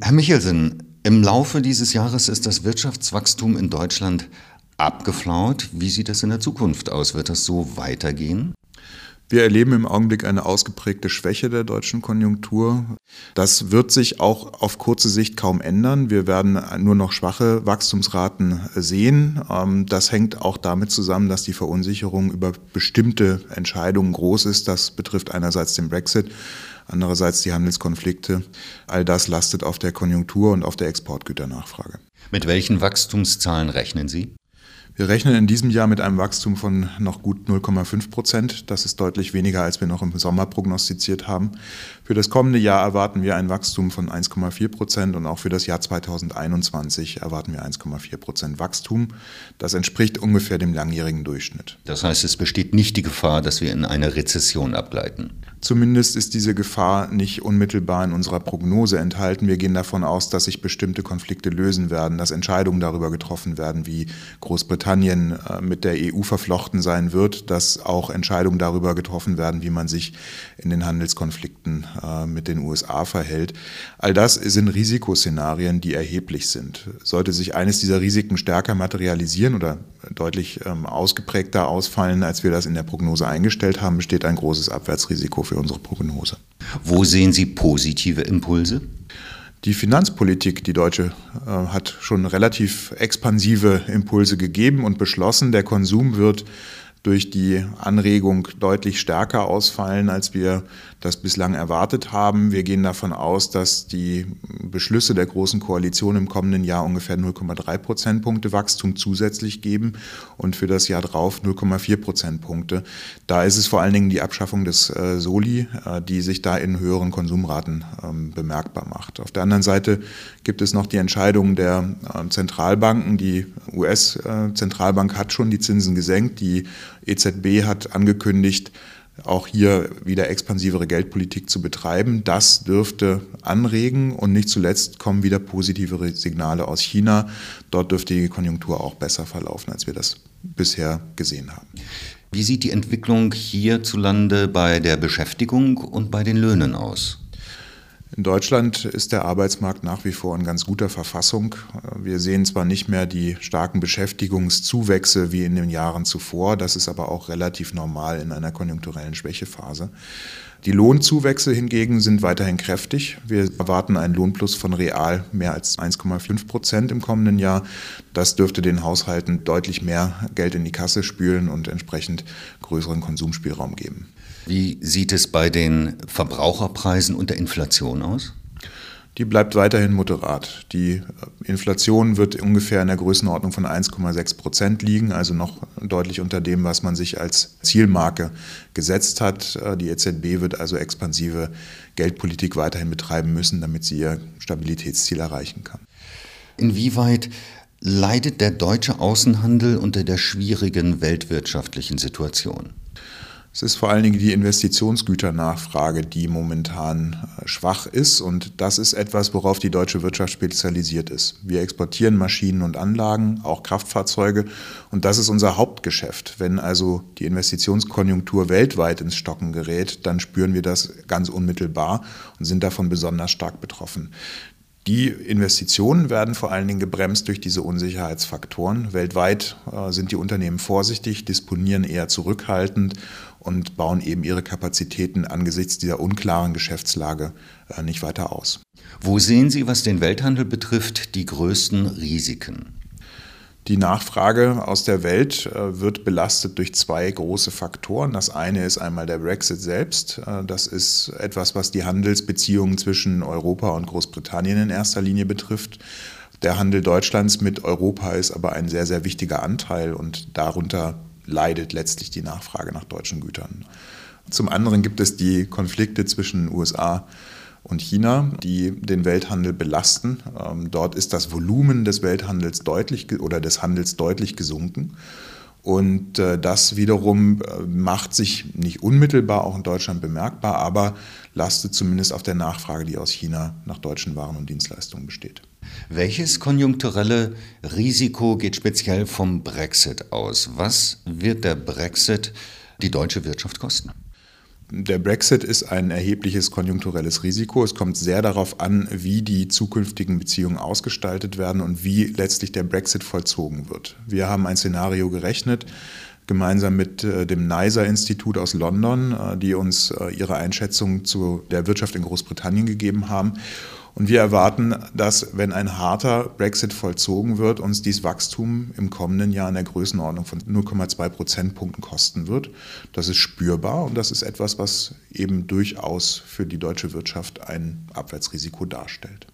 Herr Michelsen, im Laufe dieses Jahres ist das Wirtschaftswachstum in Deutschland abgeflaut. Wie sieht das in der Zukunft aus? Wird das so weitergehen? Wir erleben im Augenblick eine ausgeprägte Schwäche der deutschen Konjunktur. Das wird sich auch auf kurze Sicht kaum ändern. Wir werden nur noch schwache Wachstumsraten sehen. Ähm, das hängt auch damit zusammen, dass die Verunsicherung über bestimmte Entscheidungen groß ist. Das betrifft einerseits den Brexit, andererseits die Handelskonflikte. All das lastet auf der Konjunktur und auf der Exportgüternachfrage. Mit welchen Wachstumszahlen rechnen Sie? Wir rechnen in diesem Jahr mit einem Wachstum von noch gut 0,5 Prozent. Das ist deutlich weniger, als wir noch im Sommer prognostiziert haben. Für das kommende Jahr erwarten wir ein Wachstum von 1,4 Prozent und auch für das Jahr 2021 erwarten wir 1,4 Prozent Wachstum. Das entspricht ungefähr dem langjährigen Durchschnitt. Das heißt, es besteht nicht die Gefahr, dass wir in eine Rezession abgleiten. Zumindest ist diese Gefahr nicht unmittelbar in unserer Prognose enthalten. Wir gehen davon aus, dass sich bestimmte Konflikte lösen werden, dass Entscheidungen darüber getroffen werden, wie Großbritannien äh, mit der EU verflochten sein wird, dass auch Entscheidungen darüber getroffen werden, wie man sich in den Handelskonflikten äh, mit den USA verhält. All das sind Risikoszenarien, die erheblich sind. Sollte sich eines dieser Risiken stärker materialisieren oder deutlich ähm, ausgeprägter ausfallen, als wir das in der Prognose eingestellt haben, besteht ein großes Abwärtsrisiko für unsere Prognose. Wo sehen Sie positive Impulse? Die Finanzpolitik, die deutsche, äh, hat schon relativ expansive Impulse gegeben und beschlossen. Der Konsum wird durch die Anregung deutlich stärker ausfallen, als wir das bislang erwartet haben. Wir gehen davon aus, dass die Beschlüsse der Großen Koalition im kommenden Jahr ungefähr 0,3 Prozentpunkte Wachstum zusätzlich geben und für das Jahr drauf 0,4 Prozentpunkte. Da ist es vor allen Dingen die Abschaffung des äh, Soli, äh, die sich da in höheren Konsumraten ähm, bemerkbar macht. Auf der anderen Seite gibt es noch die Entscheidung der äh, Zentralbanken. Die US-Zentralbank hat schon die Zinsen gesenkt. Die EZB hat angekündigt, auch hier wieder expansivere Geldpolitik zu betreiben. Das dürfte anregen und nicht zuletzt kommen wieder positivere Signale aus China. Dort dürfte die Konjunktur auch besser verlaufen, als wir das bisher gesehen haben. Wie sieht die Entwicklung hierzulande bei der Beschäftigung und bei den Löhnen aus? In Deutschland ist der Arbeitsmarkt nach wie vor in ganz guter Verfassung. Wir sehen zwar nicht mehr die starken Beschäftigungszuwächse wie in den Jahren zuvor, das ist aber auch relativ normal in einer konjunkturellen Schwächephase. Die Lohnzuwächse hingegen sind weiterhin kräftig. Wir erwarten einen Lohnplus von real mehr als 1,5 Prozent im kommenden Jahr. Das dürfte den Haushalten deutlich mehr Geld in die Kasse spülen und entsprechend größeren Konsumspielraum geben. Wie sieht es bei den Verbraucherpreisen und der Inflation aus? Die bleibt weiterhin moderat. Die Inflation wird ungefähr in der Größenordnung von 1,6 Prozent liegen, also noch deutlich unter dem, was man sich als Zielmarke gesetzt hat. Die EZB wird also expansive Geldpolitik weiterhin betreiben müssen, damit sie ihr Stabilitätsziel erreichen kann. Inwieweit leidet der deutsche Außenhandel unter der schwierigen weltwirtschaftlichen Situation? Es ist vor allen Dingen die Investitionsgüternachfrage, die momentan äh, schwach ist. Und das ist etwas, worauf die deutsche Wirtschaft spezialisiert ist. Wir exportieren Maschinen und Anlagen, auch Kraftfahrzeuge. Und das ist unser Hauptgeschäft. Wenn also die Investitionskonjunktur weltweit ins Stocken gerät, dann spüren wir das ganz unmittelbar und sind davon besonders stark betroffen. Die Investitionen werden vor allen Dingen gebremst durch diese Unsicherheitsfaktoren. Weltweit äh, sind die Unternehmen vorsichtig, disponieren eher zurückhaltend und bauen eben ihre Kapazitäten angesichts dieser unklaren Geschäftslage äh, nicht weiter aus. Wo sehen Sie, was den Welthandel betrifft, die größten Risiken? Die Nachfrage aus der Welt äh, wird belastet durch zwei große Faktoren. Das eine ist einmal der Brexit selbst. Äh, das ist etwas, was die Handelsbeziehungen zwischen Europa und Großbritannien in erster Linie betrifft. Der Handel Deutschlands mit Europa ist aber ein sehr, sehr wichtiger Anteil und darunter leidet letztlich die Nachfrage nach deutschen Gütern. Zum anderen gibt es die Konflikte zwischen USA und und China, die den Welthandel belasten. Ähm, dort ist das Volumen des Welthandels deutlich oder des Handels deutlich gesunken. Und äh, das wiederum äh, macht sich nicht unmittelbar auch in Deutschland bemerkbar, aber lastet zumindest auf der Nachfrage, die aus China nach deutschen Waren und Dienstleistungen besteht. Welches konjunkturelle Risiko geht speziell vom Brexit aus? Was wird der Brexit die deutsche Wirtschaft kosten? Der Brexit ist ein erhebliches konjunkturelles Risiko. Es kommt sehr darauf an, wie die zukünftigen Beziehungen ausgestaltet werden und wie letztlich der Brexit vollzogen wird. Wir haben ein Szenario gerechnet, gemeinsam mit äh, dem NISA-Institut aus London, äh, die uns äh, ihre Einschätzung zu der Wirtschaft in Großbritannien gegeben haben. Und wir erwarten, dass, wenn ein harter Brexit vollzogen wird, uns dies Wachstum im kommenden Jahr in der Größenordnung von 0,2 Prozentpunkten kosten wird. Das ist spürbar und das ist etwas, was eben durchaus für die deutsche Wirtschaft ein Abwärtsrisiko darstellt.